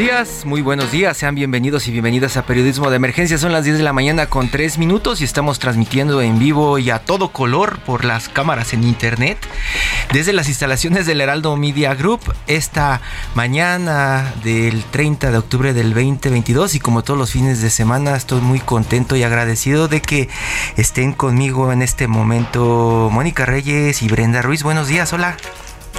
Días, muy buenos días, sean bienvenidos y bienvenidas a Periodismo de Emergencia. Son las 10 de la mañana con 3 minutos y estamos transmitiendo en vivo y a todo color por las cámaras en internet desde las instalaciones del Heraldo Media Group esta mañana del 30 de octubre del 2022 y como todos los fines de semana estoy muy contento y agradecido de que estén conmigo en este momento Mónica Reyes y Brenda Ruiz. Buenos días, hola.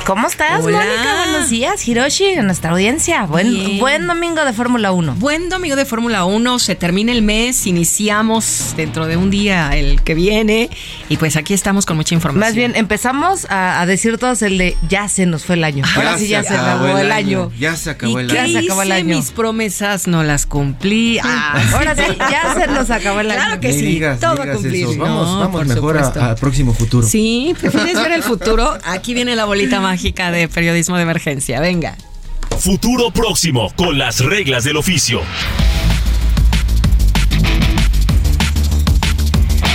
¿Cómo estás, Mónica? Buenos días, Hiroshi, nuestra audiencia. Buen, buen domingo de Fórmula 1. Buen domingo de Fórmula 1. Se termina el mes, iniciamos dentro de un día el que viene. Y pues aquí estamos con mucha información. Más bien, empezamos a, decir todos el de ya se nos fue el año. Ahora sí ya se acabó el año. Ya se acabó el año. Ya se acabó el año. mis promesas no las cumplí. Ah, ahora sí, ya se nos acabó el año. Claro que sí, todo cumplir. Vamos, vamos mejor al próximo futuro. Sí, ¿prefieres ver el futuro? Aquí viene la bolita más mágica de periodismo de emergencia. Venga. Futuro próximo con las reglas del oficio.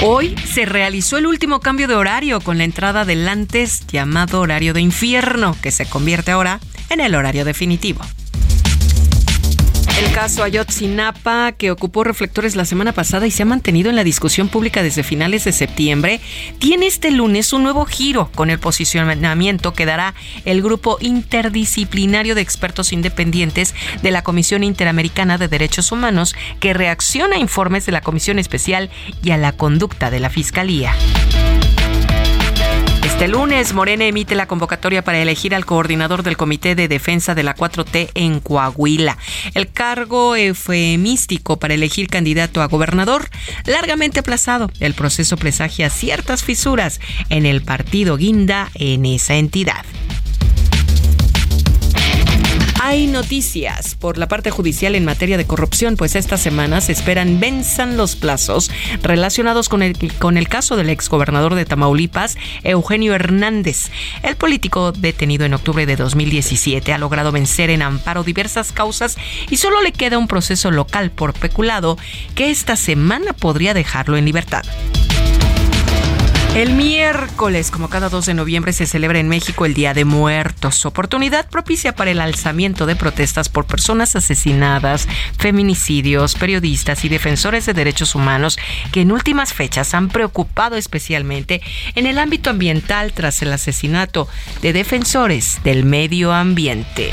Hoy se realizó el último cambio de horario con la entrada del antes llamado horario de infierno, que se convierte ahora en el horario definitivo. El caso Ayotzinapa, que ocupó reflectores la semana pasada y se ha mantenido en la discusión pública desde finales de septiembre, tiene este lunes un nuevo giro con el posicionamiento que dará el grupo interdisciplinario de expertos independientes de la Comisión Interamericana de Derechos Humanos, que reacciona a informes de la Comisión Especial y a la conducta de la Fiscalía. Este lunes, Morena emite la convocatoria para elegir al coordinador del Comité de Defensa de la 4T en Coahuila. El cargo eufemístico para elegir candidato a gobernador, largamente aplazado. El proceso presagia ciertas fisuras en el partido Guinda en esa entidad. Hay noticias por la parte judicial en materia de corrupción, pues esta semana se esperan venzan los plazos relacionados con el, con el caso del exgobernador de Tamaulipas, Eugenio Hernández. El político detenido en octubre de 2017 ha logrado vencer en amparo diversas causas y solo le queda un proceso local por peculado que esta semana podría dejarlo en libertad. El miércoles, como cada 2 de noviembre, se celebra en México el Día de Muertos, oportunidad propicia para el alzamiento de protestas por personas asesinadas, feminicidios, periodistas y defensores de derechos humanos que en últimas fechas han preocupado especialmente en el ámbito ambiental tras el asesinato de defensores del medio ambiente.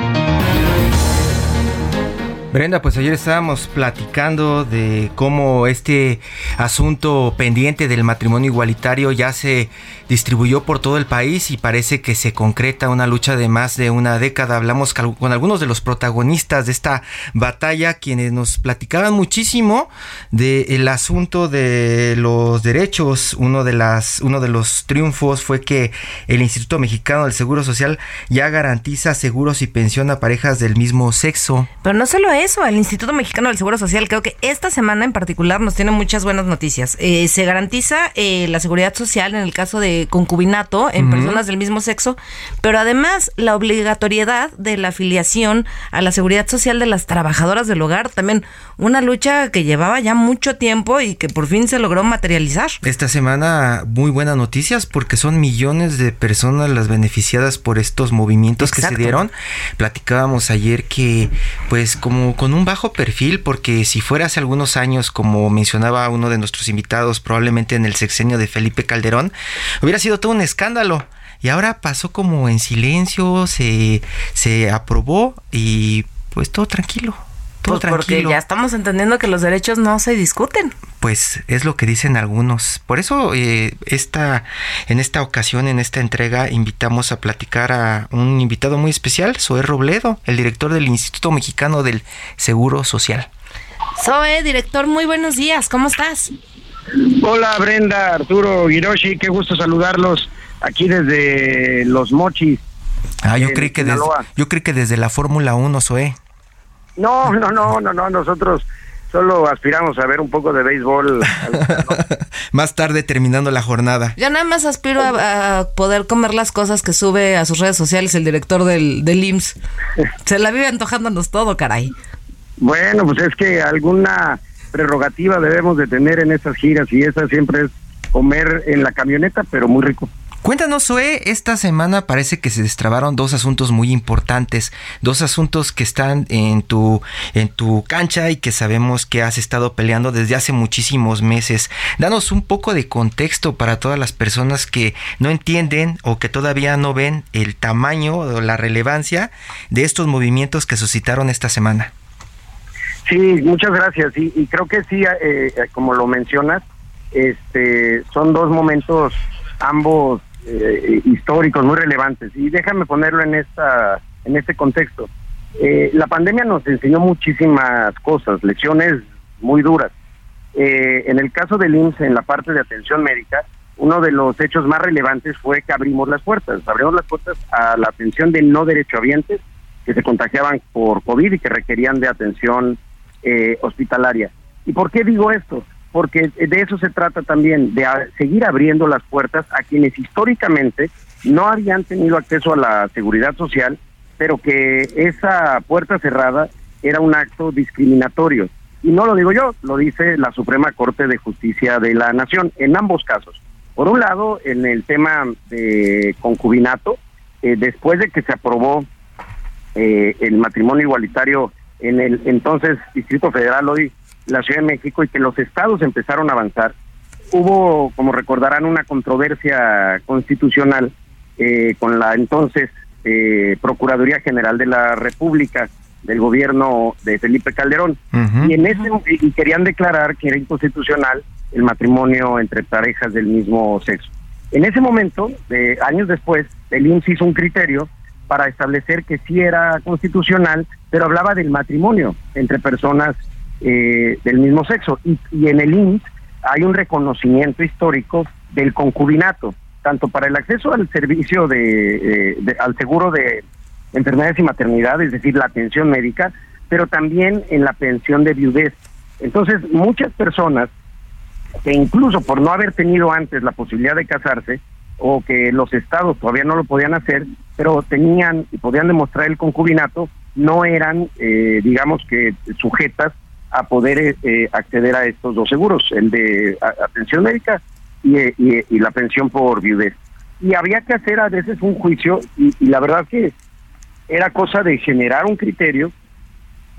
Brenda, pues ayer estábamos platicando de cómo este asunto pendiente del matrimonio igualitario ya se distribuyó por todo el país y parece que se concreta una lucha de más de una década. Hablamos con algunos de los protagonistas de esta batalla, quienes nos platicaban muchísimo del asunto de los derechos. Uno de, las, uno de los triunfos fue que el Instituto Mexicano del Seguro Social ya garantiza seguros y pensión a parejas del mismo sexo. Pero no solo eso, el Instituto Mexicano del Seguro Social, creo que esta semana en particular nos tiene muchas buenas noticias. Eh, se garantiza eh, la seguridad social en el caso de concubinato en personas del mismo sexo, pero además la obligatoriedad de la afiliación a la seguridad social de las trabajadoras del hogar, también una lucha que llevaba ya mucho tiempo y que por fin se logró materializar. Esta semana muy buenas noticias porque son millones de personas las beneficiadas por estos movimientos que se dieron. Platicábamos ayer que pues como con un bajo perfil porque si fuera hace algunos años como mencionaba uno de nuestros invitados probablemente en el sexenio de Felipe Calderón hubiera sido todo un escándalo y ahora pasó como en silencio, se, se aprobó y pues todo tranquilo. Todo pues porque ya estamos entendiendo que los derechos no se discuten. Pues es lo que dicen algunos. Por eso eh, esta, en esta ocasión, en esta entrega, invitamos a platicar a un invitado muy especial, Zoé Robledo, el director del Instituto Mexicano del Seguro Social. Zoe, director, muy buenos días. ¿Cómo estás? Hola Brenda, Arturo, Hiroshi, qué gusto saludarlos aquí desde Los Mochis. Ah, yo creí que desde, yo creí que desde la Fórmula 1, Zoe. No, no, no, no, no, nosotros solo aspiramos a ver un poco de béisbol. Más tarde terminando la jornada. Yo nada más aspiro a, poder comer las cosas que sube a sus redes sociales el director del, del IMSS. Se la vive antojándonos todo, caray. Bueno, pues es que alguna prerrogativa debemos de tener en estas giras y esa siempre es comer en la camioneta, pero muy rico. Cuéntanos, Zoe, esta semana parece que se destrabaron dos asuntos muy importantes, dos asuntos que están en tu, en tu cancha y que sabemos que has estado peleando desde hace muchísimos meses. Danos un poco de contexto para todas las personas que no entienden o que todavía no ven el tamaño o la relevancia de estos movimientos que suscitaron esta semana. Sí, muchas gracias. Y, creo que sí, eh, como lo mencionas, este, son dos momentos ambos eh, históricos muy relevantes. Y déjame ponerlo en esta en este contexto. Eh, la pandemia nos enseñó muchísimas cosas, lecciones muy duras. Eh, en el caso del IMSS, en la parte de atención médica, uno de los hechos más relevantes fue que abrimos las puertas. Abrimos las puertas a la atención de no derechohabientes que se contagiaban por COVID y que requerían de atención hospitalaria. ¿Y por qué digo esto? porque de eso se trata también, de seguir abriendo las puertas a quienes históricamente no habían tenido acceso a la seguridad social, pero que esa puerta cerrada era un acto discriminatorio. Y no lo digo yo, lo dice la Suprema Corte de Justicia de la Nación, en ambos casos. Por un lado, en el tema de concubinato, eh, después de que se aprobó eh, el matrimonio igualitario en el entonces Distrito Federal, hoy la Ciudad de México y que los estados empezaron a avanzar, hubo, como recordarán, una controversia constitucional eh, con la entonces eh, Procuraduría General de la República del gobierno de Felipe Calderón. Y en ese y querían declarar que era inconstitucional el matrimonio entre parejas del mismo sexo. En ese momento, de años después, el IMSS hizo un criterio para establecer que sí era constitucional, pero hablaba del matrimonio entre personas eh, del mismo sexo. Y, en el INS hay un reconocimiento histórico del concubinato, tanto para el acceso al servicio de, al seguro de enfermedades y maternidad, es decir, la atención médica, pero también en la pensión de viudez. Entonces, muchas personas que incluso por no haber tenido antes la posibilidad de casarse, o que los estados todavía no lo podían hacer, pero tenían y podían demostrar el concubinato, no eran, eh, digamos que, sujetas a poder eh, eh, acceder a estos dos seguros, el de atención médica eh, y, la pensión por viudez. Y había que hacer a veces un juicio y, la verdad que era cosa de generar un criterio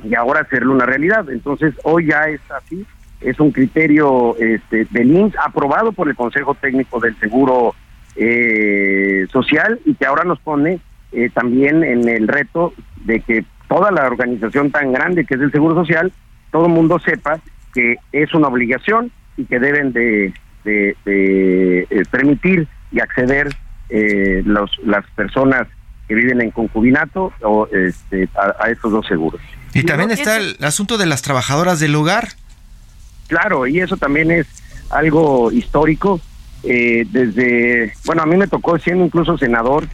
y ahora hacerlo una realidad. Entonces hoy ya es así, es un criterio este, del aprobado por el Consejo Técnico del Seguro Social y que ahora nos pone también en el reto de que toda la organización tan grande que es el Seguro Social todo el mundo sepa que es una obligación y que deben de, eh, permitir y acceder eh, los, las personas que viven en concubinato o este, a, estos dos seguros. Y, también está el asunto de las trabajadoras del hogar. Claro, y eso también es algo histórico. Eh, desde, bueno, a mí me tocó siendo incluso senador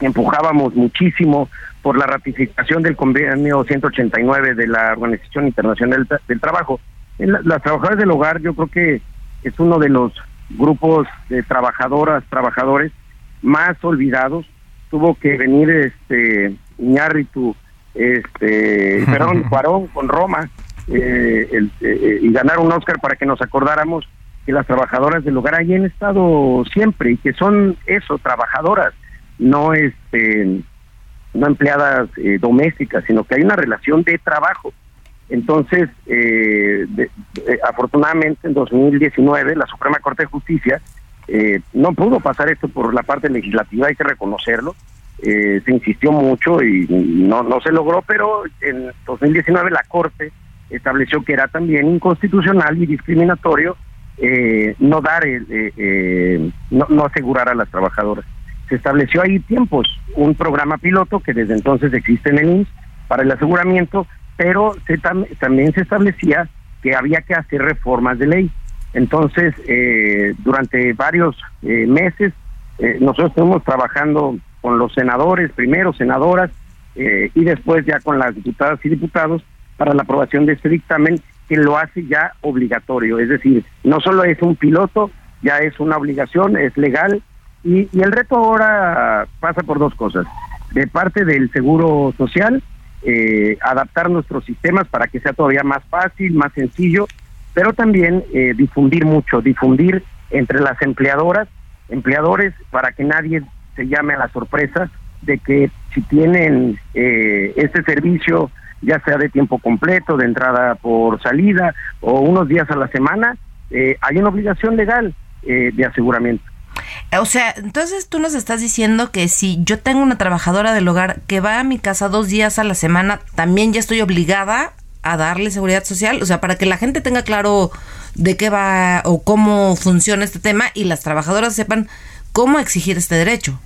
empujábamos muchísimo por la ratificación del convenio 189 de la Organización Internacional del, Trabajo. las trabajadoras del hogar yo creo que es uno de los grupos de trabajadoras, trabajadores más olvidados. Tuvo que venir este Iñárritu, este, perdón, Cuarón con Roma eh, eh, y ganar un Oscar para que nos acordáramos que las trabajadoras del hogar ahí han estado siempre y que son eso, trabajadoras, no este no empleadas eh, domésticas, sino que hay una relación de trabajo. Entonces, eh, afortunadamente en 2019 la Suprema Corte de Justicia eh, no pudo pasar esto por la parte legislativa, hay que reconocerlo. se insistió mucho y no, no se logró, pero en 2019 la Corte estableció que era también inconstitucional y discriminatorio no dar, no, no asegurar a las trabajadoras se estableció ahí tiempos, un programa piloto que desde entonces existe en el INS para el aseguramiento, pero se también se establecía que había que hacer reformas de ley. Entonces, eh, durante varios eh, meses, eh, nosotros estuvimos trabajando con los senadores, primero senadoras, y después ya con las diputadas y diputados para la aprobación de este dictamen que lo hace ya obligatorio. Es decir, no solo es un piloto, ya es una obligación, es legal y, el reto ahora pasa por dos cosas. De parte del Seguro Social, eh, adaptar nuestros sistemas para que sea todavía más fácil, más sencillo, pero también eh, difundir mucho, difundir entre las empleadoras, empleadores, para que nadie se llame a la sorpresa de que si tienen eh, este servicio, ya sea de tiempo completo, de entrada por salida o unos días a la semana, hay una obligación legal de aseguramiento. O sea, entonces tú nos estás diciendo que si yo tengo una trabajadora del hogar que va a mi casa dos días a la semana, también ya estoy obligada a darle seguridad social, o sea, para que la gente tenga claro de qué va o cómo funciona este tema y las trabajadoras sepan cómo exigir este derecho.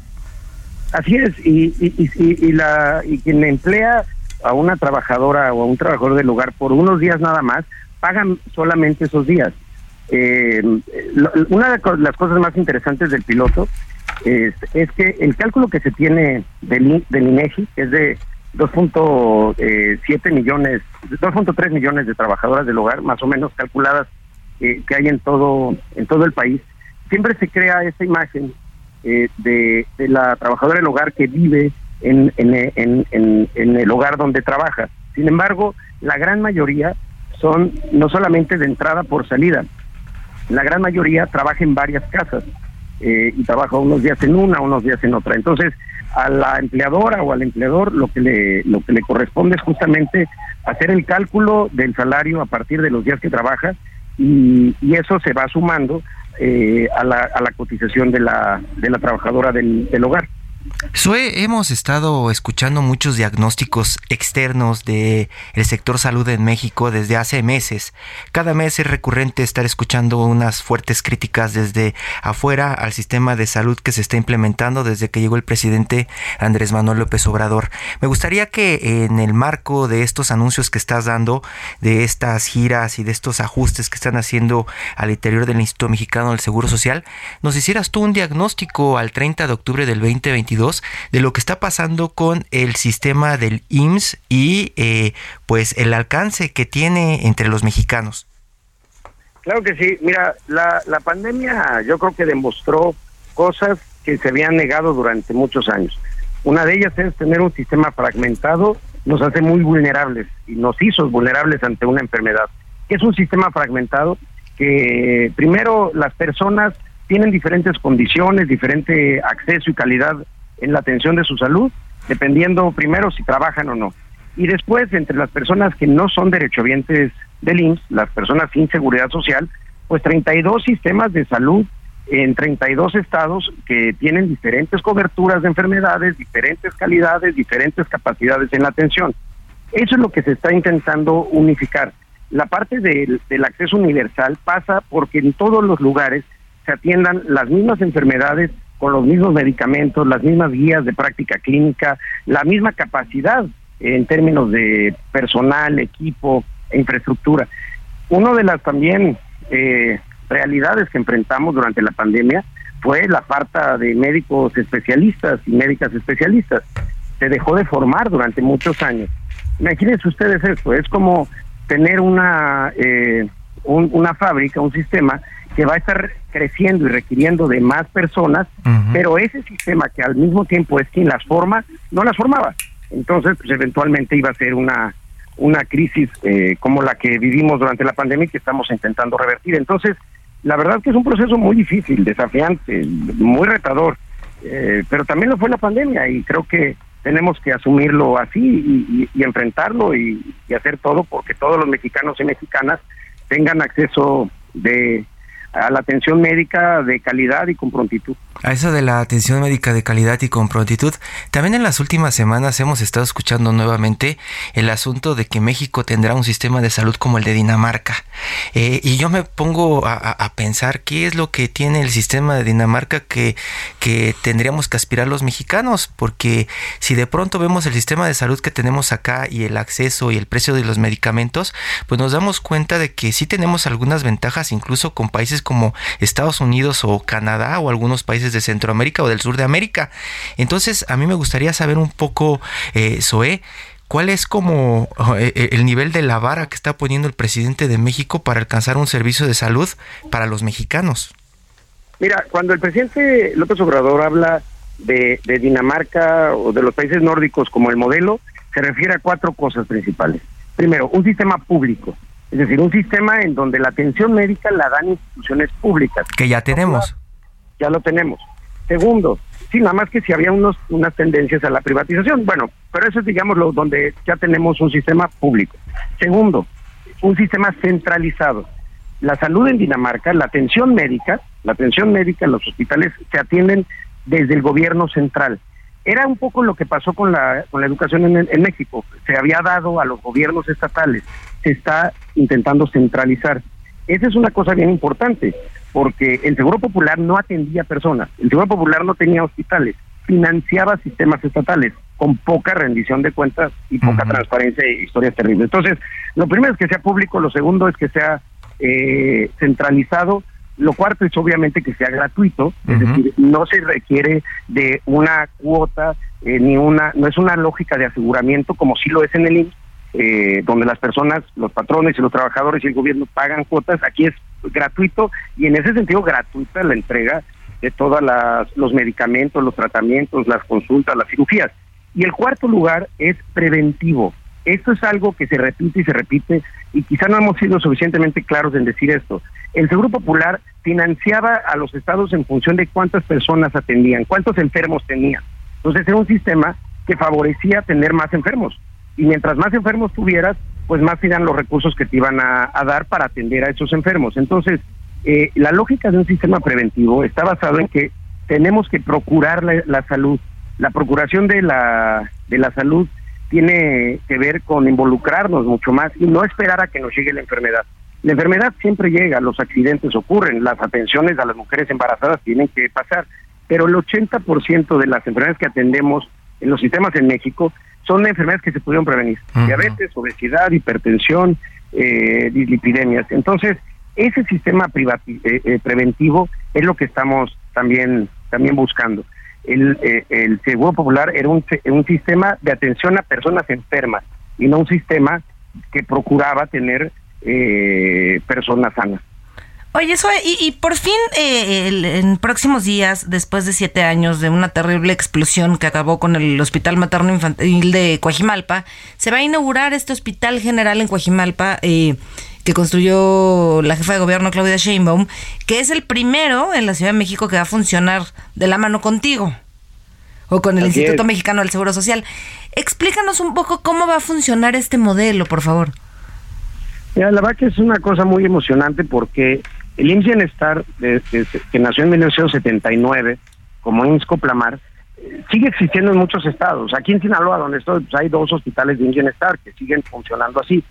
Así es, y, y, y, la, y quien emplea a una trabajadora o a un trabajador del hogar por unos días nada más, pagan solamente esos días. Eh, una de las cosas más interesantes del piloto es, que el cálculo que se tiene del, del INEGI es de 2.7 eh, millones, 2.3 millones de trabajadoras del hogar, más o menos calculadas eh, que hay en todo en todo el país. Siempre se crea esa imagen eh, de, de, la trabajadora del hogar que vive en, en, en, en el hogar donde trabaja. Sin embargo, la gran mayoría son no solamente de entrada por salida, la gran mayoría trabaja en varias casas eh, y trabaja unos días en una, unos días en otra. Entonces, a la empleadora o al empleador lo que le lo que le corresponde es justamente hacer el cálculo del salario a partir de los días que trabaja y, y eso se va sumando eh, a, la, a la cotización de la de la trabajadora del, del hogar. Sue, hemos estado escuchando muchos diagnósticos externos de el sector salud en México desde hace meses. Cada mes es recurrente estar escuchando unas fuertes críticas desde afuera al sistema de salud que se está implementando desde que llegó el presidente Andrés Manuel López Obrador. Me gustaría que en el marco de estos anuncios que estás dando, de estas giras y de estos ajustes que están haciendo al interior del Instituto Mexicano del Seguro Social, nos hicieras tú un diagnóstico al 30 de octubre del 2022 de lo que está pasando con el sistema del IMSS y eh, pues el alcance que tiene entre los mexicanos. Claro que sí, mira, la, la pandemia yo creo que demostró cosas que se habían negado durante muchos años. Una de ellas es tener un sistema fragmentado, nos hace muy vulnerables y nos hizo vulnerables ante una enfermedad. Es un sistema fragmentado que primero las personas tienen diferentes condiciones, diferente acceso y calidad en la atención de su salud, dependiendo primero si trabajan o no. Y después, entre las personas que no son derechohabientes del IMSS, las personas sin seguridad social, pues 32 sistemas de salud en 32 estados que tienen diferentes coberturas de enfermedades, diferentes calidades, diferentes capacidades en la atención. Eso es lo que se está intentando unificar. La parte del, del acceso universal pasa porque en todos los lugares se atiendan las mismas enfermedades con los mismos medicamentos, las mismas guías de práctica clínica, la misma capacidad en términos de personal, equipo infraestructura. Una de las también eh, realidades que enfrentamos durante la pandemia fue la falta de médicos especialistas y médicas especialistas. Se dejó de formar durante muchos años. Imagínense ustedes esto, es como tener una, eh, una fábrica, un sistema que va a estar creciendo y requiriendo de más personas, pero ese sistema que al mismo tiempo es quien las forma, no las formaba. Entonces, pues eventualmente iba a ser una, una crisis eh, como la que vivimos durante la pandemia y que estamos intentando revertir. Entonces, la verdad que es un proceso muy difícil, desafiante, muy retador, eh, pero también lo fue la pandemia y creo que tenemos que asumirlo así y, enfrentarlo y, hacer todo porque todos los mexicanos y mexicanas tengan acceso de a la atención médica de calidad y con prontitud. A eso de la atención médica de calidad y con prontitud, también en las últimas semanas hemos estado escuchando nuevamente el asunto de que México tendrá un sistema de salud como el de Dinamarca. Eh, y yo me pongo a, pensar qué es lo que tiene el sistema de Dinamarca que, que tendríamos que aspirar los mexicanos, porque si de pronto vemos el sistema de salud que tenemos acá y el acceso y el precio de los medicamentos, pues nos damos cuenta de que sí tenemos algunas ventajas incluso con países como Estados Unidos o Canadá o algunos países de Centroamérica o del sur de América. Entonces, a mí me gustaría saber un poco, eh, ¿Cuál es como eh, eh, el nivel de la vara que está poniendo el presidente de México para alcanzar un servicio de salud para los mexicanos? Mira, cuando el presidente López Obrador habla de, Dinamarca o de los países nórdicos como el modelo, se refiere a cuatro cosas principales. Primero, un sistema público. Es decir, un sistema en donde la atención médica la dan instituciones públicas. Que ya tenemos. Ya lo tenemos. Segundo, sí, nada más que si había unos, unas tendencias a la privatización. Bueno, pero eso es, digamos, lo, donde ya tenemos un sistema público. Segundo, un sistema centralizado. La salud en Dinamarca, la atención médica, la atención médica en los hospitales se atienden desde el gobierno central. Era un poco lo que pasó con la, con la educación en, en México. Se había dado a los gobiernos estatales se está intentando centralizar. Esa es una cosa bien importante, porque el Seguro Popular no atendía personas, el Seguro Popular no tenía hospitales, financiaba sistemas estatales con poca rendición de cuentas y poca transparencia y historias terribles. Entonces, lo primero es que sea público, lo segundo es que sea eh, centralizado, lo cuarto es obviamente que sea gratuito, es decir, no se requiere de una cuota eh, ni una, no es una lógica de aseguramiento como sí lo es en el IMSS, eh, donde las personas, los patrones y los trabajadores y el gobierno pagan cuotas, aquí es gratuito y en ese sentido gratuita la entrega de todos los medicamentos, los tratamientos, las consultas, las cirugías. Y el cuarto lugar es preventivo. Esto es algo que se repite y se repite y quizá no hemos sido suficientemente claros en decir esto. El Seguro Popular financiaba a los estados en función de cuántas personas atendían, cuántos enfermos tenían. Entonces era un sistema que favorecía tener más enfermos y mientras más enfermos tuvieras, pues más irán los recursos que te iban a, dar para atender a esos enfermos. Entonces, eh, la lógica de un sistema preventivo está basado en que tenemos que procurar la, salud. La procuración de la, de la salud tiene que ver con involucrarnos mucho más y no esperar a que nos llegue la enfermedad. La enfermedad siempre llega, los accidentes ocurren, las atenciones a las mujeres embarazadas tienen que pasar, pero el 80% de las enfermedades que atendemos en los sistemas en México son enfermedades que se pudieron prevenir. Diabetes, obesidad, hipertensión, eh, dislipidemias. Entonces, ese sistema eh, eh, preventivo es lo que estamos también, también buscando. El, eh, el Seguro Popular era un, un sistema de atención a personas enfermas y no un sistema que procuraba tener personas sanas. Oye, eso, y, por fin, eh, en próximos días, después de siete años de una terrible explosión que acabó con el Hospital Materno Infantil de Coajimalpa, se va a inaugurar este Hospital General en Coajimalpa. Eh, que construyó la jefa de gobierno Claudia Sheinbaum, que es el primero en la Ciudad de México que va a funcionar de la mano contigo o con el Instituto Mexicano del Seguro Social. Explícanos un poco cómo va a funcionar este modelo, por favor. la verdad que es una cosa muy emocionante porque el IMSS Bienestar, que nació en 1979 como IMSS Coplamar, sigue existiendo en muchos estados. Aquí en Sinaloa, donde estoy, pues, hay dos hospitales de IMSS Bienestar que siguen funcionando así.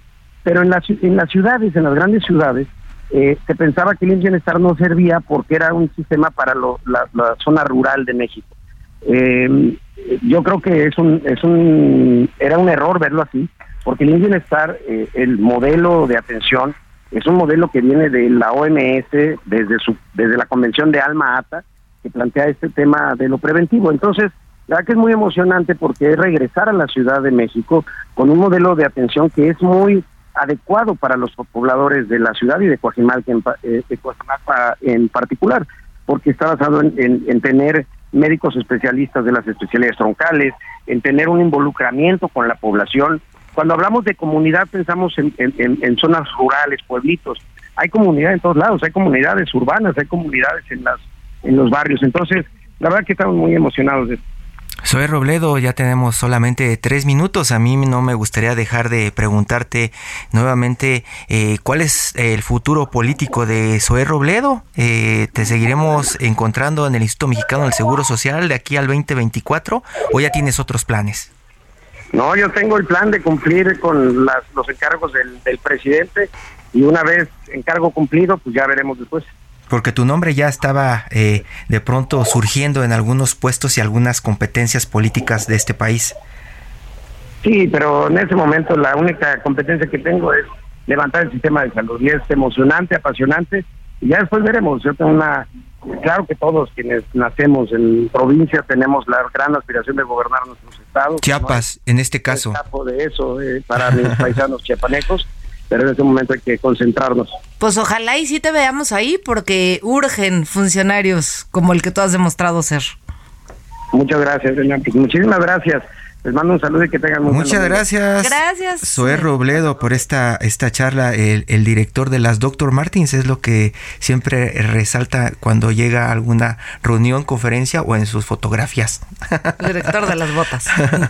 Pero en las, en las ciudades, en las grandes ciudades, eh, se pensaba que el IMSS Bienestar no servía porque era un sistema para la, zona rural de México. Eh, yo creo que es un, es un, era un error verlo así, porque el IMSS Bienestar, eh, el modelo de atención, es un modelo que viene de la OMS desde su desde la convención de Alma Ata que plantea este tema de lo preventivo. Entonces, la verdad que es muy emocionante porque es regresar a la Ciudad de México con un modelo de atención que es muy adecuado para los pobladores de la ciudad y de Coajimalpa en, eh, en particular, porque está basado en, tener médicos especialistas de las especialidades troncales, en tener un involucramiento con la población. Cuando hablamos de comunidad pensamos en, zonas rurales, pueblitos. Hay comunidad en todos lados, hay comunidades urbanas, hay comunidades en las en los barrios. Entonces, la verdad que estamos muy emocionados de esto. Soy Robledo, ya tenemos solamente tres minutos. A mí no me gustaría dejar de preguntarte nuevamente eh, cuál es el futuro político de Zoé Robledo. Eh, ¿Te seguiremos encontrando en el Instituto Mexicano del Seguro Social de aquí al 2024 o ya tienes otros planes? No, yo tengo el plan de cumplir con los encargos del, del presidente y una vez encargo cumplido, pues ya veremos después porque tu nombre ya estaba eh, de pronto surgiendo en algunos puestos y algunas competencias políticas de este país. Sí, pero en ese momento la única competencia que tengo es levantar el sistema de salud y es emocionante, apasionante y ya después veremos. Yo tengo una, claro que todos quienes nacemos en provincia tenemos la gran aspiración de gobernar nuestros estados. Chiapas, en este caso. de eso eh, para mis paisanos chiapanecos pero en este momento hay que concentrarnos. Pues ojalá y sí te veamos ahí porque urgen funcionarios como el que tú has demostrado ser. Muchas gracias, pues muchísimas gracias. Les mando un saludo y que tengan muy Muchas gracias. Gracias. Zoé Robledo por esta, esta charla. El, el, director de las Doctor Martins es lo que siempre resalta cuando llega a alguna reunión, conferencia o en sus fotografías. director de las botas.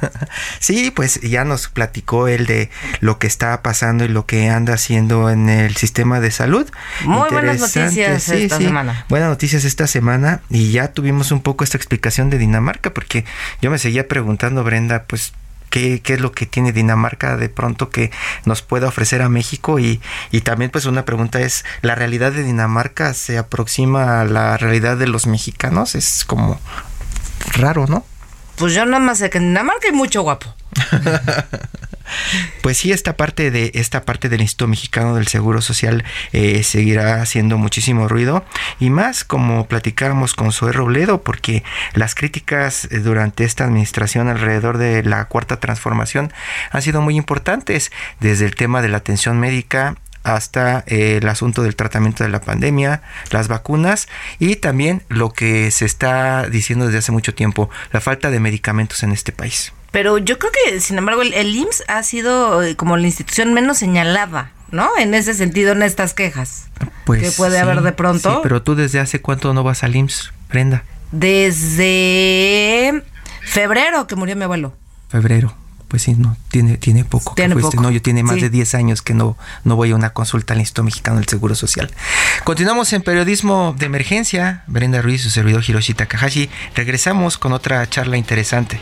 sí, pues ya nos platicó él de lo que está pasando y lo que anda haciendo en el sistema de salud. Muy buenas noticias esta semana. Buenas noticias esta semana y ya tuvimos un poco esta explicación de Dinamarca porque yo me seguía preguntando, Brenda, pues ¿Qué, ¿qué, es lo que tiene Dinamarca de pronto que nos pueda ofrecer a México y, y, también pues una pregunta es la realidad de Dinamarca se aproxima a la realidad de los mexicanos es como raro no pues yo nada más sé que en Dinamarca hay mucho guapo Pues sí, esta parte de esta parte del Instituto Mexicano del Seguro Social eh, seguirá haciendo muchísimo ruido y más como platicábamos con Zoe Robledo, porque las críticas eh, durante esta administración alrededor de la cuarta transformación han sido muy importantes, desde el tema de la atención médica hasta eh, el asunto del tratamiento de la pandemia, las vacunas y también lo que se está diciendo desde hace mucho tiempo, la falta de medicamentos en este país. Pero yo creo que, sin embargo, el, IMSS ha sido eh, como la institución menos señalada, ¿no? En ese sentido, en estas quejas. Pues que puede haber de pronto. Sí, pero tú desde hace cuánto no vas al IMSS, Brenda? Desde febrero que murió mi abuelo. Febrero. Pues sí, no, tiene, tiene poco. Tiene poco. No, yo tiene más de 10 años que no, no voy a una consulta al Instituto Mexicano del Seguro Social. Continuamos en periodismo de emergencia. Brenda Ruiz, su servidor Hiroshi Takahashi. Regresamos con otra charla interesante.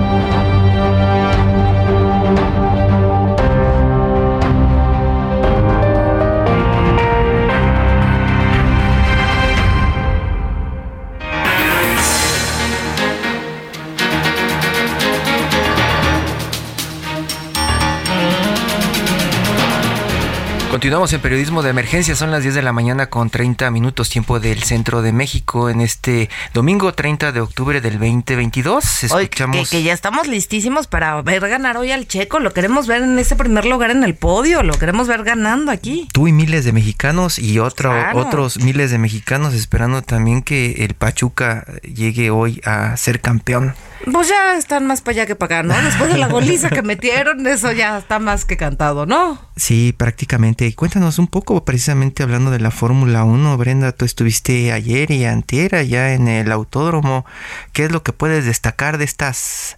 Continuamos en periodismo de emergencia, son las 10 de la mañana con 30 minutos tiempo del centro de México. En este domingo 30 de octubre del 2022. Escuchamos... que, ya estamos listísimos para ver ganar hoy al Checo, lo queremos ver en ese primer lugar en el podio, lo queremos ver ganando aquí. Tú y miles de mexicanos y otro, otros miles de mexicanos esperando también que el Pachuca llegue hoy a ser campeón Pues ya están más para allá que para acá, ¿no? Después de la goliza que metieron, eso ya está más que cantado, ¿no? Sí, prácticamente. Y cuéntanos un poco, precisamente hablando de la Fórmula 1, Brenda, tú estuviste ayer y antier ya en el autódromo. ¿Qué es lo que puedes destacar de estas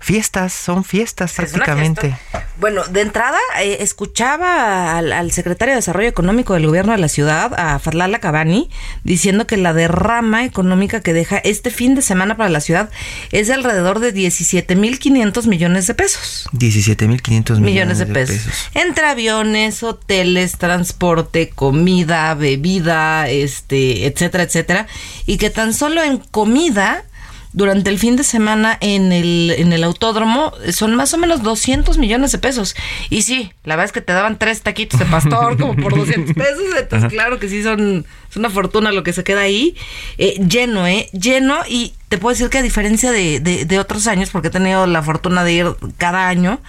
fiestas, son fiestas prácticamente. Bueno, de entrada eh, escuchaba al, secretario de Desarrollo Económico del gobierno de la ciudad, a Fadlala Cabani, diciendo que la derrama económica que deja este fin de semana para la ciudad es de alrededor de 17.500 millones de pesos. 17.500 millones de, pesos. pesos. Entre aviones, hoteles, transporte, comida, bebida, este, etcétera, etcétera. Y que tan solo en comida durante el fin de semana en el, en el autódromo son más o menos 200 millones de pesos. Y sí, la verdad es que te daban tres taquitos de pastor como por 200 pesos. Entonces, claro que sí, son, es una fortuna lo que se queda ahí. Eh, lleno, ¿eh? Lleno. Y te puedo decir que a diferencia de, de, otros años, porque he tenido la fortuna de ir cada año,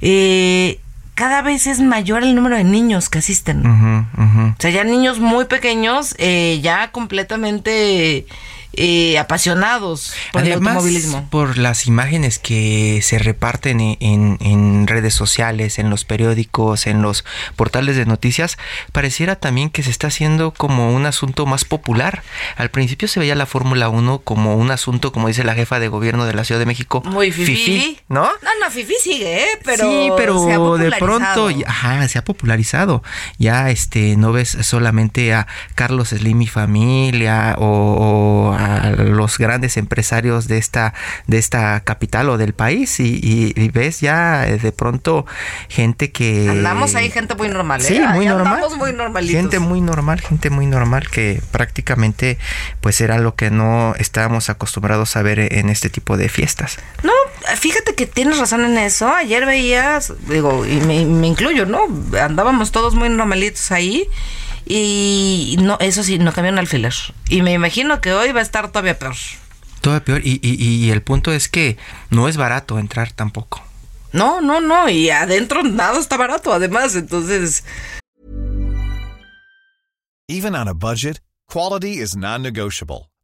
eh, cada vez es mayor el número de niños que asisten. O sea, ya niños muy pequeños, eh, ya completamente eh, apasionados por el automovilismo. Por las imágenes que se reparten en, redes sociales, en los periódicos, en los portales de noticias, pareciera también que se está haciendo como un asunto más popular. Al principio se veía la Fórmula 1 como un asunto, como dice la jefa de gobierno de la Ciudad de México, muy fifi, ¿no? No, no, fifi sigue, ¿eh? pero Sí, pero de pronto, ajá, se ha popularizado. Ya este no ves solamente a Carlos Slim y familia o a los grandes empresarios de esta, de esta capital o del país y, ves ya eh, de pronto gente que... Andamos ahí gente muy normal. ¿eh? Sí, muy normal. muy Gente muy normal, gente muy normal que prácticamente pues era lo que no estábamos acostumbrados a ver en este tipo de fiestas. No, fíjate que tienes razón en eso. Ayer veías, digo, y me, me incluyo, ¿no? Andábamos todos muy normalitos ahí y no, eso sí, no cambió un alfiler. Y me imagino que hoy va a estar todavía peor. Todavía peor. Y, y, y el punto es que no es barato entrar tampoco. No, no, no. Y adentro nada está barato, además. Entonces. Even on a budget, quality is non-negotiable.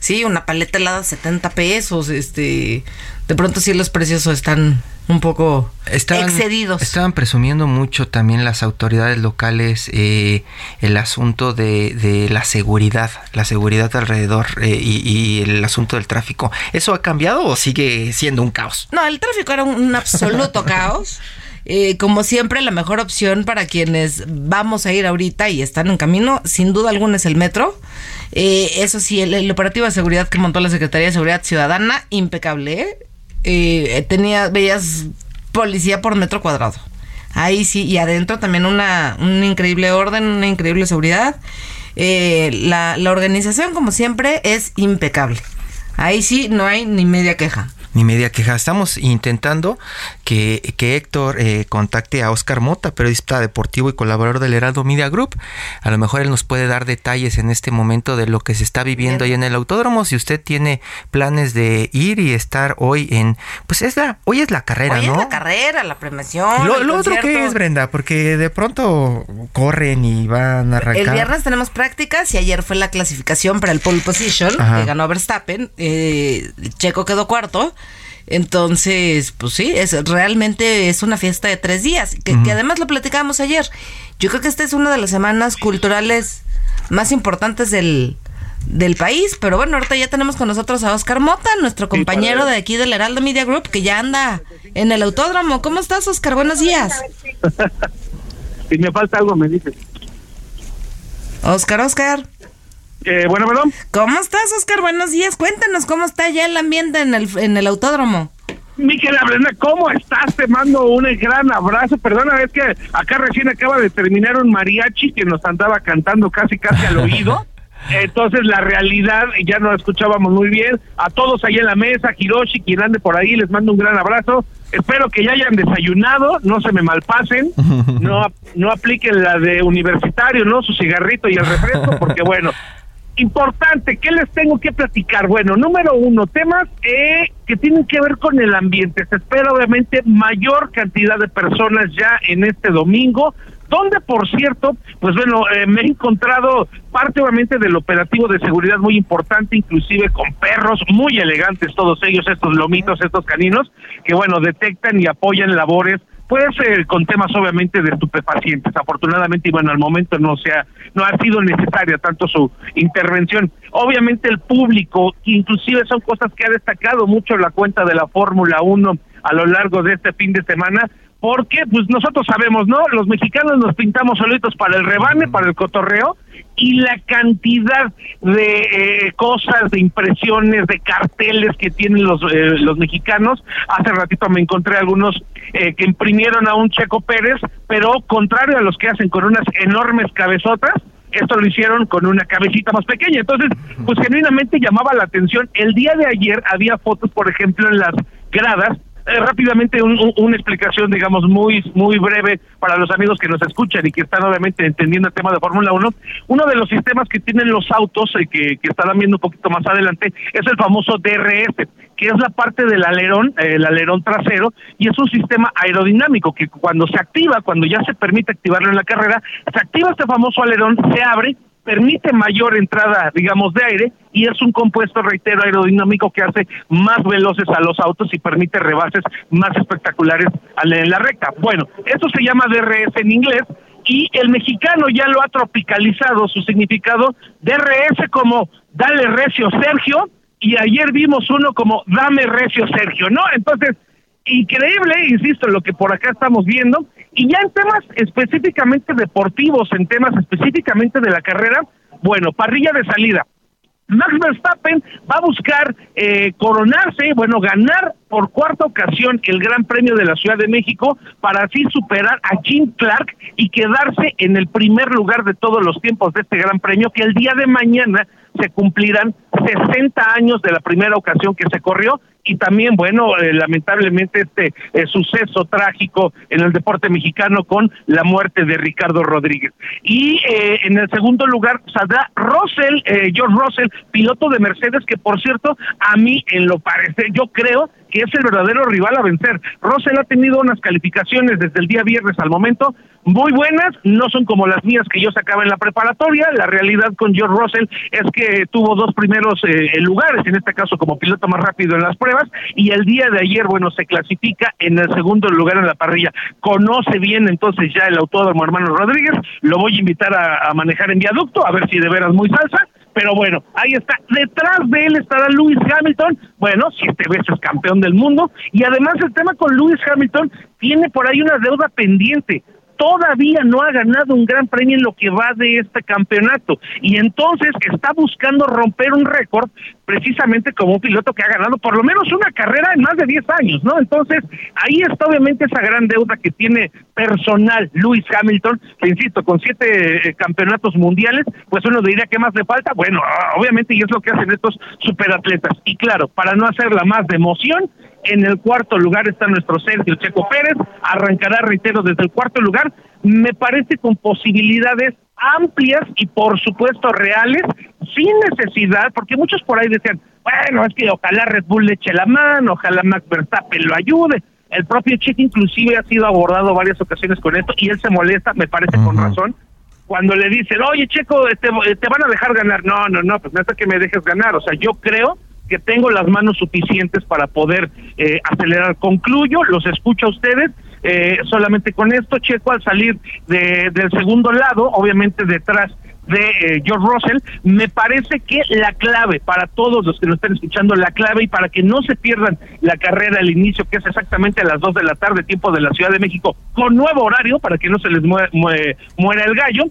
Sí, una paleta helada 70 pesos, este... De pronto sí los precios están un poco excedidos. Estaban presumiendo mucho también las autoridades locales eh, el asunto de, la seguridad, la seguridad alrededor eh, y, el asunto del tráfico. ¿Eso ha cambiado o sigue siendo un caos? No, el tráfico era un, absoluto caos. Eh, como siempre, la mejor opción para quienes vamos a ir ahorita y están en camino, sin duda alguna, es el metro. Eso sí, el, operativo de seguridad que montó la Secretaría de Seguridad Ciudadana, impecable. Eh, tenía, veías policía por metro cuadrado. Ahí sí, y adentro también una, un increíble orden, una increíble seguridad. Eh, la, la organización, como siempre, es impecable. Ahí sí no hay ni media queja ni media queja. Estamos intentando que, Héctor eh, contacte a Oscar Mota, periodista deportivo y colaborador del Heraldo Media Group. A lo mejor él nos puede dar detalles en este momento de lo que se está viviendo ahí en el autódromo. Si usted tiene planes de ir y estar hoy en, pues es la, hoy es la carrera, hoy ¿no? Es la carrera, la premiación. Lo, otro que es, Brenda, porque de pronto corren y van a arrancar. El viernes tenemos prácticas y ayer fue la clasificación para el pole position, que ganó Verstappen. Eh, Checo quedó cuarto. Entonces, pues sí, es realmente es una fiesta de tres días, que, además lo platicábamos ayer. Yo creo que esta es una de las semanas culturales más importantes del, del país, pero bueno, ahorita ya tenemos con nosotros a Oscar Mota, nuestro compañero de aquí del Heraldo Media Group, que ya anda en el autódromo. ¿Cómo estás, Oscar? Buenos días. si me falta algo, me dices. Oscar, Oscar. Eh, bueno, perdón. ¿Cómo estás, Oscar? Buenos días. Cuéntanos cómo está ya el ambiente en el, en el autódromo. Miquel Brenda, ¿cómo estás? Te mando un gran abrazo. Perdona, es que acá recién acaba de terminar un mariachi que nos andaba cantando casi, casi al oído. Entonces la realidad, ya no escuchábamos muy bien. A todos ahí en la mesa, Hiroshi, quien ande por ahí, les mando un gran abrazo. Espero que ya hayan desayunado, no se me malpasen, no, no apliquen la de universitario, ¿no? Su cigarrito y el refresco, porque bueno, importante, ¿qué les tengo que platicar? Bueno, número uno, temas eh, que tienen que ver con el ambiente. Se espera obviamente mayor cantidad de personas ya en este domingo, donde por cierto, pues bueno, eh, me he encontrado parte obviamente del operativo de seguridad muy importante, inclusive con perros muy elegantes, todos ellos, estos lomitos, estos caninos, que bueno, detectan y apoyan labores Puede ser con temas obviamente de estupefacientes, afortunadamente y bueno, al momento no sea, no ha sido necesaria tanto su intervención. Obviamente el público, inclusive son cosas que ha destacado mucho la cuenta de la Fórmula 1 a lo largo de este fin de semana, porque pues nosotros sabemos, ¿no? Los mexicanos nos pintamos solitos para el rebane, para el cotorreo, y la cantidad de eh, cosas, de impresiones, de carteles que tienen los, eh, los mexicanos. Hace ratito me encontré algunos eh, que imprimieron a un Checo Pérez, pero contrario a los que hacen con unas enormes cabezotas, esto lo hicieron con una cabecita más pequeña. Entonces, pues genuinamente llamaba la atención. El día de ayer había fotos, por ejemplo, en las gradas eh, rápidamente una explicación, digamos, muy muy breve para los amigos que nos escuchan y que están obviamente entendiendo el tema de Fórmula 1. Uno de los sistemas que tienen los autos, eh, que, que estarán viendo un poquito más adelante, es el famoso DRS, que es la parte del alerón, eh, el alerón trasero, y es un sistema aerodinámico que cuando se activa, cuando ya se permite activarlo en la carrera, se activa este famoso alerón, se abre permite mayor entrada, digamos, de aire y es un compuesto, reitero, aerodinámico que hace más veloces a los autos y permite rebases más espectaculares en la recta. Bueno, eso se llama DRS en inglés y el mexicano ya lo ha tropicalizado su significado DRS como dale recio Sergio y ayer vimos uno como dame recio Sergio, ¿no? Entonces, increíble, insisto, lo que por acá estamos viendo. Y ya en temas específicamente deportivos, en temas específicamente de la carrera, bueno, parrilla de salida. Max Verstappen va a buscar eh, coronarse, bueno, ganar por cuarta ocasión el Gran Premio de la Ciudad de México para así superar a Jim Clark y quedarse en el primer lugar de todos los tiempos de este Gran Premio que el día de mañana se cumplirán 60 años de la primera ocasión que se corrió y también, bueno, eh, lamentablemente este eh, suceso trágico en el deporte mexicano con la muerte de Ricardo Rodríguez. Y eh, en el segundo lugar saldrá Russell, George Russell, piloto de Mercedes, que por cierto, a mí en lo parece, yo creo que es el verdadero rival a vencer. Russell ha tenido unas calificaciones desde el día viernes al momento muy buenas, no son como las mías que yo sacaba en la preparatoria. La realidad con George Russell es que tuvo dos primeros eh, lugares, en este caso como piloto más rápido en las pruebas, y el día de ayer, bueno, se clasifica en el segundo lugar en la parrilla. Conoce bien entonces ya el autódromo hermano Rodríguez, lo voy a invitar a, a manejar en viaducto, a ver si de veras muy salsa pero bueno, ahí está. Detrás de él estará Lewis Hamilton, bueno, siete veces campeón del mundo, y además el tema con Lewis Hamilton tiene por ahí una deuda pendiente todavía no ha ganado un gran premio en lo que va de este campeonato y entonces está buscando romper un récord precisamente como un piloto que ha ganado por lo menos una carrera en más de 10 años, ¿no? Entonces, ahí está obviamente esa gran deuda que tiene personal Lewis Hamilton, que insisto, con siete eh, campeonatos mundiales, pues uno diría que más le falta, bueno, obviamente y es lo que hacen estos superatletas. Y claro, para no hacerla más de emoción, en el cuarto lugar está nuestro Sergio Checo Pérez, arrancará, reitero, desde el cuarto lugar, me parece con posibilidades amplias y por supuesto reales, sin necesidad, porque muchos por ahí decían, bueno, es que ojalá Red Bull le eche la mano, ojalá Max Verstappen lo ayude. El propio Checo inclusive ha sido abordado varias ocasiones con esto y él se molesta, me parece con razón, cuando le dicen, oye Checo, te, te van a dejar ganar. No, no, no, pues no es que me dejes ganar. O sea, yo creo que tengo las manos suficientes para poder eh, acelerar. Concluyo, los escucho a ustedes. Eh, solamente con esto, Checo al salir de, del segundo lado, obviamente detrás de eh, George Russell, me parece que la clave para todos los que nos están escuchando, la clave y para que no se pierdan la carrera al inicio, que es exactamente a las 2 de la tarde, tiempo de la Ciudad de México, con nuevo horario, para que no se les muera el gallo,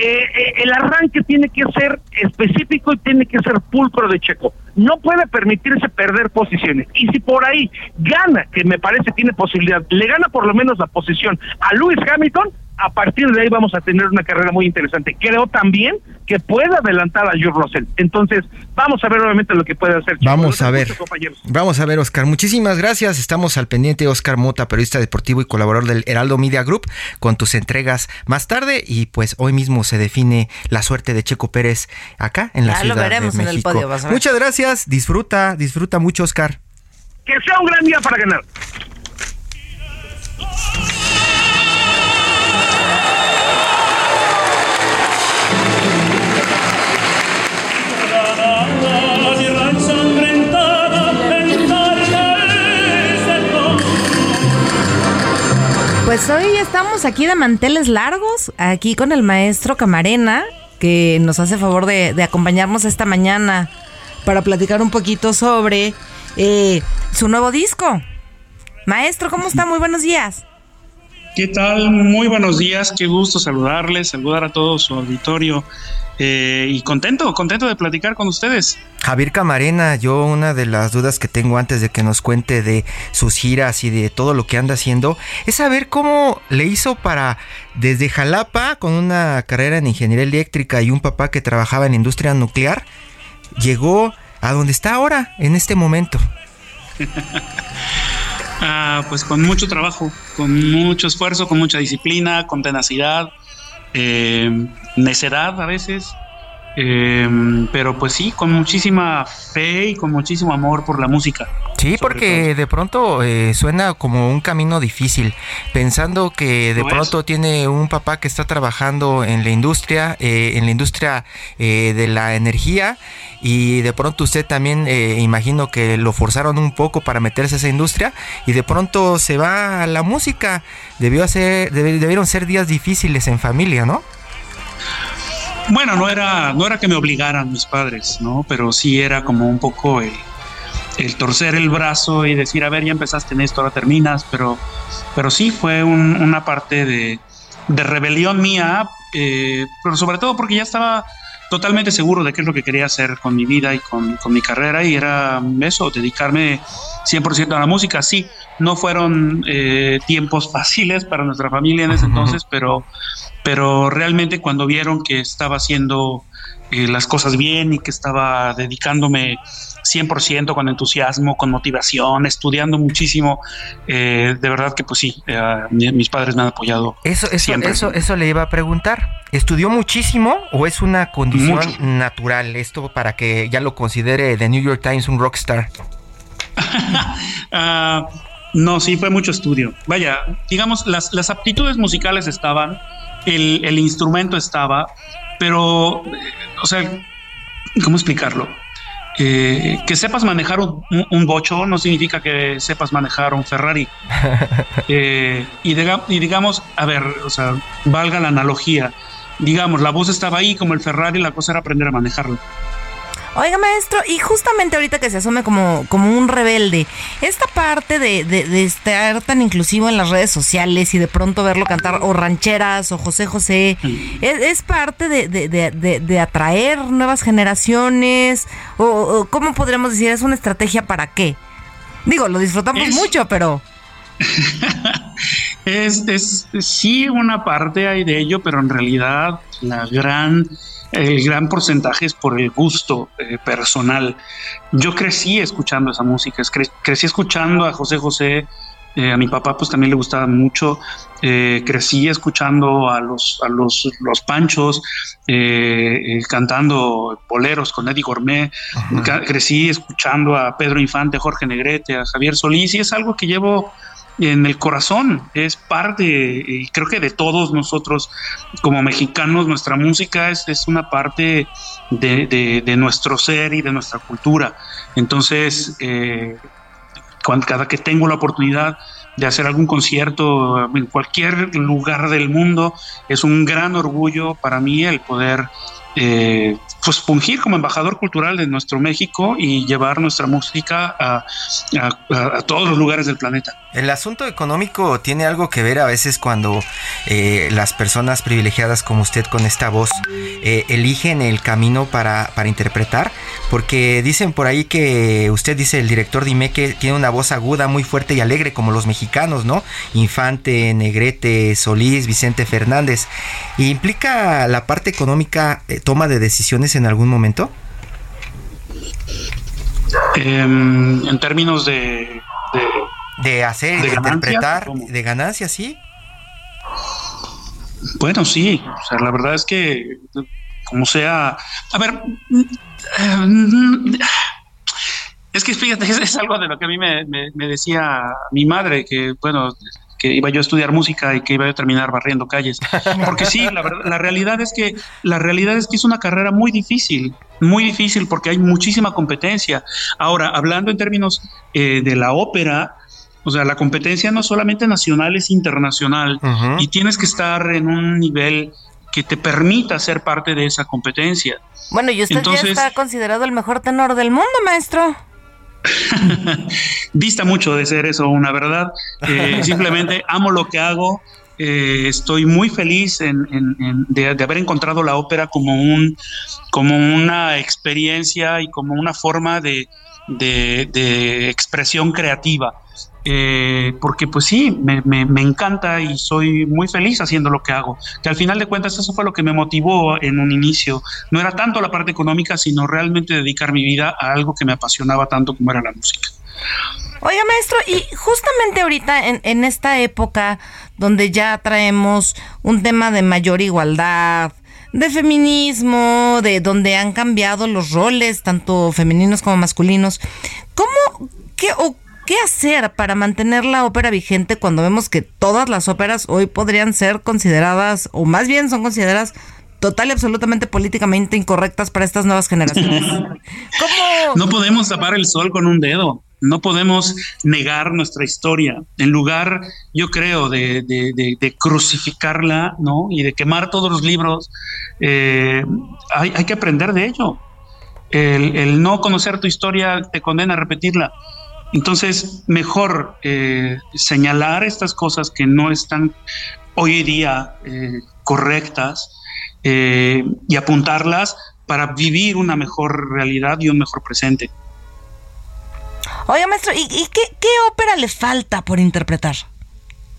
eh, eh, el arranque tiene que ser específico y tiene que ser pulcro de Checo. No puede permitirse perder posiciones. Y si por ahí gana, que me parece tiene posibilidad, le gana por lo menos la posición a Lewis Hamilton, a partir de ahí vamos a tener una carrera muy interesante. Creo también que puede adelantar a George Russell. Entonces, vamos a ver obviamente lo que puede hacer. Vamos a ver. Vamos a ver, Oscar. Muchísimas gracias. Estamos al pendiente, Oscar Mota, periodista deportivo y colaborador del Heraldo Media Group, con tus entregas más tarde. Y pues hoy mismo se define la suerte de Checo Pérez acá en la Ciudad de México. En el podio, Muchas gracias. Disfruta, disfruta mucho, Oscar. Que sea un gran día para ganar. Pues hoy estamos aquí de manteles largos, aquí con el maestro Camarena, que nos hace favor de, acompañarnos esta mañana para platicar un poquito sobre eh, su nuevo disco. Maestro, ¿cómo está? Muy buenos días. ¿Qué tal? Muy buenos días, qué gusto saludarles, saludar a todo su auditorio eh, y contento, contento de platicar con ustedes. Javier Camarena, yo una de las dudas que tengo antes de que nos cuente de sus giras y de todo lo que anda haciendo es saber cómo le hizo para desde Jalapa con una carrera en ingeniería eléctrica y un papá que trabajaba en industria nuclear, llegó a donde está ahora, en este momento. ah, pues con mucho trabajo, con mucho esfuerzo, con mucha disciplina, con tenacidad eh, necedad a veces, eh, pero pues sí, con muchísima fe y con muchísimo amor por la música. Sí, porque de pronto eh, suena como un camino difícil, pensando que de pronto tiene un papá que está trabajando en la industria, eh, en la industria de la energía, y de pronto usted también imagino que lo forzaron un poco para meterse a esa industria, y de pronto se va a la música. Debió hacer, debieron ser días difíciles en familia, ¿no? Bueno, no era, no era que me obligaran mis padres, ¿no? Pero sí era como un poco el, torcer el brazo y decir, a ver, ya empezaste en esto, ahora terminas, pero, pero sí fue una parte de, rebelión mía, eh, pero sobre todo porque ya estaba totalmente seguro de qué es lo que quería hacer con mi vida y con, mi carrera y era eso, dedicarme 100% a la música. Sí, no fueron eh, tiempos fáciles para nuestra familia en ese entonces, pero pero realmente cuando vieron que estaba haciendo eh, las cosas bien y que estaba dedicándome 100% con entusiasmo, con motivación, estudiando muchísimo, eh, de verdad que pues sí, eh, mis padres me han apoyado. Eso, eso, eso, eso le iba a preguntar. ¿Estudió muchísimo o es una condición natural esto para que ya lo considere The New York Times un rockstar? Ah, no, sí, fue mucho estudio. Vaya, digamos, las, las aptitudes musicales estaban, el, instrumento estaba, pero, o sea, ¿cómo explicarlo? Eh, que sepas manejar un, bocho no significa que sepas manejar un Ferrari. Eh, y, y, digamos, a ver, o sea, valga la analogía. Digamos, la voz estaba ahí como el Ferrari, la cosa era aprender a manejarlo. Oiga, maestro, y justamente ahorita que se asume como, como un rebelde, esta parte de, de, estar tan inclusivo en las redes sociales y de pronto verlo cantar o rancheras o José José, ¿es, parte de, atraer nuevas generaciones? O, cómo podríamos decir? ¿Es una estrategia para qué? Digo, lo disfrutamos mucho, pero... es, es sí una parte hay de ello, pero en realidad la gran el gran porcentaje es por el gusto eh, personal. Yo crecí escuchando esa música, crecí escuchando a José José, eh, a mi papá pues también le gustaba mucho, eh, crecí escuchando a los, a los, los panchos, cantando boleros con Eddie Gourmet, crecí escuchando a Pedro Infante, Jorge Negrete, a Javier Solís y es algo que llevo en el corazón, es parte, y creo que de todos nosotros como mexicanos, nuestra música es, es una parte de, de, nuestro ser y de nuestra cultura. Entonces, eh, cuando, cada que tengo la oportunidad de hacer algún concierto en cualquier lugar del mundo, es un gran orgullo para mí el poder eh, pues fungir como embajador cultural de nuestro México y llevar nuestra música a, todos los lugares del planeta. El asunto económico tiene algo que ver a veces cuando eh, las personas privilegiadas como usted con esta voz eh, eligen el camino para, para, interpretar, porque dicen por ahí que usted dice, el director Dime que tiene una voz aguda, muy fuerte y alegre como los mexicanos, ¿no? Infante, Negrete, Solís, Vicente Fernández. ¿Y implica la parte económica eh, toma de decisiones en algún momento? Em, en términos de, de, hacer, de, interpretar, de ganancias, sí. Bueno, sí, o sea, la verdad es que como sea, a ver, es que fíjate, es, algo de lo que a mí me, me decía mi madre, que bueno, que iba yo a estudiar música y que iba a terminar barriendo calles. Porque sí, la, la realidad es que la realidad es que es una carrera muy difícil, muy difícil porque hay muchísima competencia. Ahora, hablando en términos eh, de la ópera, o sea, la competencia no solamente nacional es internacional y tienes que estar en un nivel que te permita ser parte de esa competencia. Bueno, y usted ya está considerado el mejor tenor del mundo, maestro. Dista mucho de ser eso una verdad. Eh, simplemente amo lo que hago. Eh, estoy muy feliz de, haber encontrado la ópera como, un, como una experiencia y como una forma de, de expresión creativa. Eh, porque pues sí, me, encanta y soy muy feliz haciendo lo que hago. Que al final de cuentas eso fue lo que me motivó en un inicio. No era tanto la parte económica, sino realmente dedicar mi vida a algo que me apasionaba tanto como era la música. Oiga, maestro, y justamente ahorita en, esta época donde ya traemos un tema de mayor igualdad, de feminismo, de donde han cambiado los roles, tanto femeninos como masculinos, ¿cómo, qué, ¿Qué hacer para mantener la ópera vigente cuando vemos que todas las óperas hoy podrían ser consideradas, o más bien son consideradas total y absolutamente políticamente incorrectas para estas nuevas generaciones? No podemos tapar el sol con un dedo. No podemos negar nuestra historia. En lugar, yo creo, de, crucificarla, ¿no? Y de quemar todos los libros, eh, hay, que aprender de ello. El, el, no conocer tu historia te condena a repetirla. Entonces, mejor eh, señalar estas cosas que no están hoy día eh, correctas eh, y apuntarlas para vivir una mejor realidad y un mejor presente. Oye, maestro, ¿y, qué, ópera le falta por interpretar?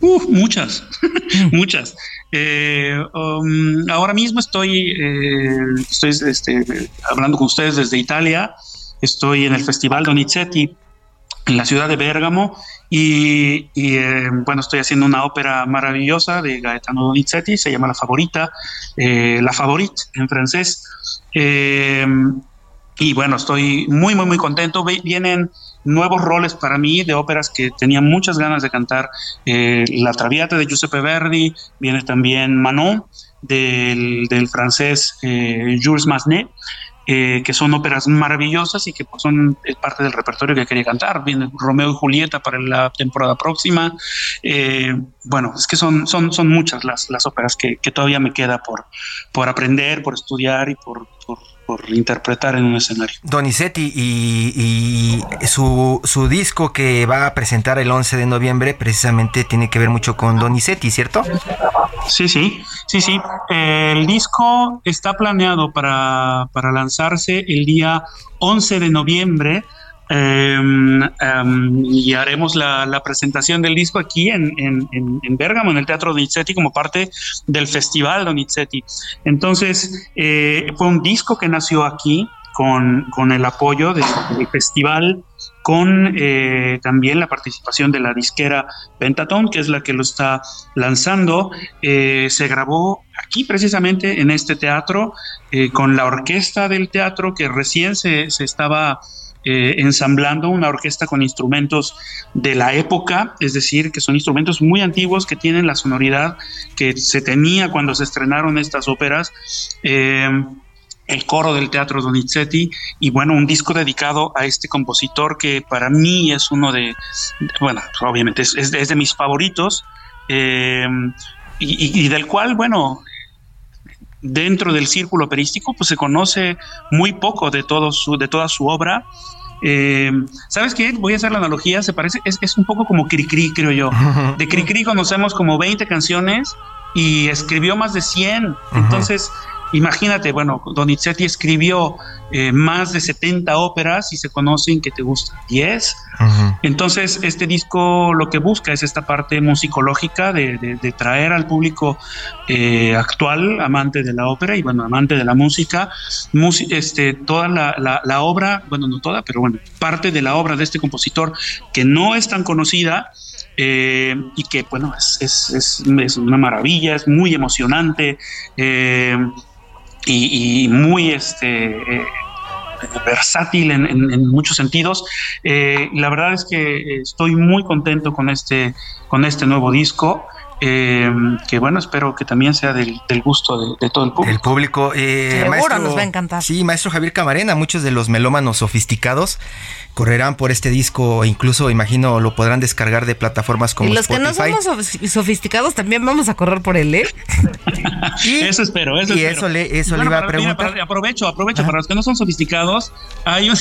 muchas, muchas. Um, ahora mismo estoy, estoy este, hablando con ustedes desde Italia. Estoy en el Festival Donizetti en la ciudad de Bérgamo y, eh, bueno, estoy haciendo una ópera maravillosa de Gaetano Donizetti, se llama La Favorita, eh, La Favorite en francés. Eh, y bueno, estoy muy, muy, muy contento. Vienen nuevos roles para mí de óperas que tenía muchas ganas de cantar. La Traviata de Giuseppe Verdi, viene también Manon del, del francés Jules Massenet. Eh, que son óperas maravillosas y que pues, son parte del repertorio que quería cantar. Viene Romeo y Julieta para la temporada próxima. Eh, bueno, es que son, son, son muchas las, las óperas que, que, todavía me queda por, por aprender, por estudiar y por, por por interpretar en un escenario. Donizetti, y, su, su, disco que va a presentar el 11 de noviembre precisamente tiene que ver mucho con Donizetti, ¿cierto? Sí, sí, sí, sí. El disco está planeado para, para lanzarse el día 11 de noviembre Em, em, y haremos la, presentación del disco aquí en, en, en, Bergamo, en el Teatro Donizetti, como parte del Festival Donizetti. Entonces, eh, fue un disco que nació aquí con, con el apoyo del, festival, con eh, también la participación de la disquera Pentaton, que es la que lo está lanzando. Eh, se grabó aquí precisamente en este teatro, con la orquesta del teatro que recién se, se estaba eh, ensamblando una orquesta con instrumentos de la época, es decir, que son instrumentos muy antiguos que tienen la sonoridad que se tenía cuando se estrenaron estas óperas. Eh, el coro del Teatro Donizetti y bueno, un disco dedicado a este compositor que para mí es uno de, bueno, obviamente es, de mis favoritos eh, y, del cual, bueno, dentro del círculo operístico, pues se conoce muy poco de, todo su, de toda su obra. Eh, ¿Sabes qué? Voy a hacer la analogía, se parece, es, es un poco como Cricri, creo yo. De Cricri conocemos como 20 canciones y escribió más de 100. Entonces, Imagínate, bueno, Donizetti escribió eh, más de 70 óperas y se conocen que te gustan 10. Entonces, este disco lo que busca es esta parte musicológica de, traer al público eh, actual, amante de la ópera y, bueno, amante de la música, este, toda la, obra, bueno, no toda, pero bueno, parte de la obra de este compositor que no es tan conocida. Eh, y que bueno, es, es, es, una maravilla, es muy emocionante y, muy este, eh, versátil en, muchos sentidos. Eh, la verdad es que estoy muy contento con este, con este nuevo disco. Eh, que bueno, espero que también sea del, gusto de, todo el público. El público. Seguro nos va a encantar. Sí, maestro Javier Camarena, muchos de los melómanos sofisticados correrán por este disco, incluso imagino lo podrán descargar de plataformas como Y los que no somos sofisticados también vamos a correr por él, ¿eh? eso espero, eso y eso le, eso le iba a preguntar. aprovecho, aprovecho, para los que no son sofisticados, hay un...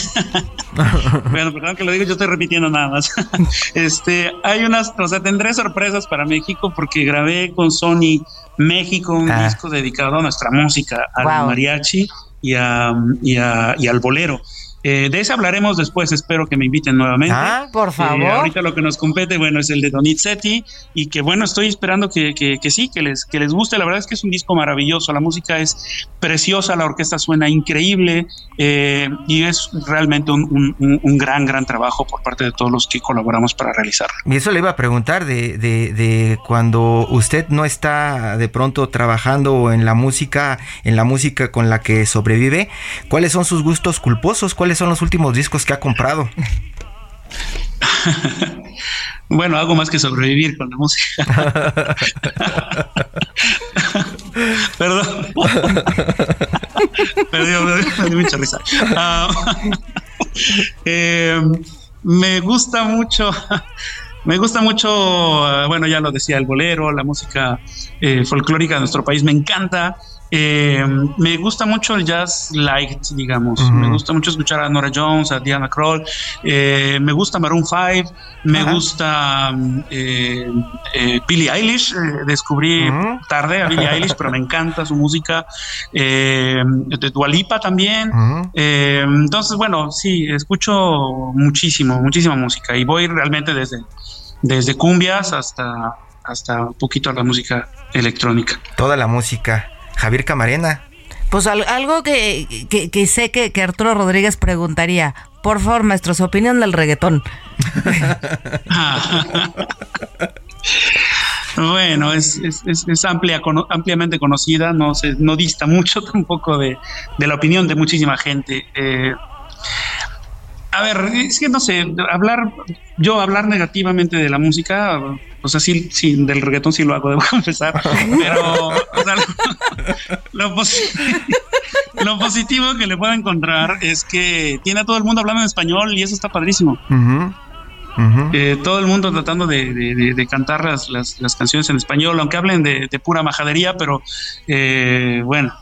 bueno, perdón que lo digo, yo estoy repitiendo nada más. este, hay unas, o sea, tendré sorpresas para México porque grabé con Sony México un ah. disco dedicado a nuestra música, al mariachi y, a, y, a, y al bolero. Eh, de ese hablaremos después, espero que me inviten nuevamente. Ah, por eh, favor. ahorita lo que nos compete, bueno, es el de Donizetti y que bueno, estoy esperando que, que, sí, que les, que les guste. La verdad es que es un disco maravilloso, la música es preciosa, la orquesta suena increíble eh, y es realmente un, gran, gran trabajo por parte de todos los que colaboramos para realizarlo. Y eso le iba a preguntar de, de, de cuando usted no está de pronto trabajando en la música, en la música con la que sobrevive, ¿cuáles son sus gustos culposos? ¿Cuáles son los últimos discos que ha comprado? bueno, hago más que sobrevivir con la música. Perdón. Perdón, me dio mucha risa. Ah, eh, me gusta mucho. Me gusta mucho, bueno, ya lo decía, el bolero, la música eh, folclórica de nuestro país, me encanta. Eh, me gusta mucho el jazz light, digamos. Me gusta mucho escuchar a Nora Jones, a Diana Kroll. Eh, me gusta Maroon 5. Me gusta eh, Billie Eilish. descubrí tarde a Billie Eilish, pero me encanta su música. de Dualipa también. entonces, bueno, sí, escucho muchísimo, muchísima música. Y voy realmente desde, desde cumbias hasta, hasta un poquito a la música electrónica. Toda la música. Javier Camarena. Pues algo que, sé que, Arturo Rodríguez preguntaría. Por favor, maestro, su opinión del reggaetón. bueno, es, amplia, ampliamente conocida, no, se, no dista mucho tampoco de, la opinión de muchísima gente. Eh, a ver, es que no sé, hablar, yo hablar negativamente de la música, o sea, sí, sí del reggaetón sí lo hago, debo confesar, pero lo, positivo que le puedo encontrar es que tiene a todo el mundo hablando en español y eso está padrísimo. Eh, todo el mundo tratando de, cantar las, las, canciones en español, aunque hablen de, pura majadería, pero eh, bueno,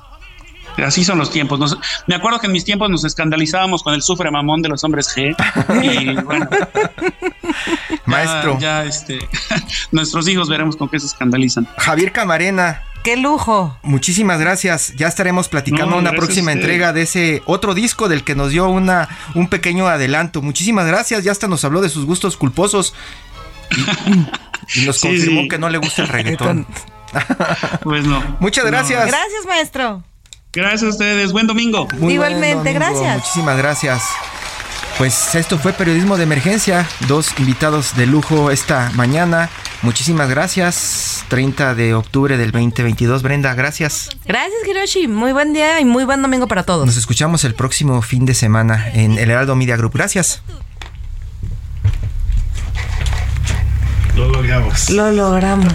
Así son los tiempos. me acuerdo que en mis tiempos nos escandalizábamos con el sufre mamón de los hombres G. Y bueno. Maestro. Ya, este, nuestros hijos veremos con qué se escandalizan. Javier Camarena. ¡Qué lujo! Muchísimas gracias. Ya estaremos platicando una próxima entrega de ese otro disco del que nos dio una, un pequeño adelanto. Muchísimas gracias. Ya hasta nos habló de sus gustos culposos. Y, nos confirmó que no le gusta el reggaetón. pues no. Muchas gracias. Gracias, maestro. Gracias a ustedes. Buen domingo. Igualmente, gracias. Muchísimas gracias. Pues esto fue Periodismo de Emergencia, dos invitados de lujo esta mañana. Muchísimas gracias. 30 de octubre del 2022. Brenda, gracias. Gracias, Hiroshi. Muy buen día y muy buen domingo para todos. Nos escuchamos el próximo fin de semana en el Heraldo Media Group. Gracias. Lo logramos. Lo logramos.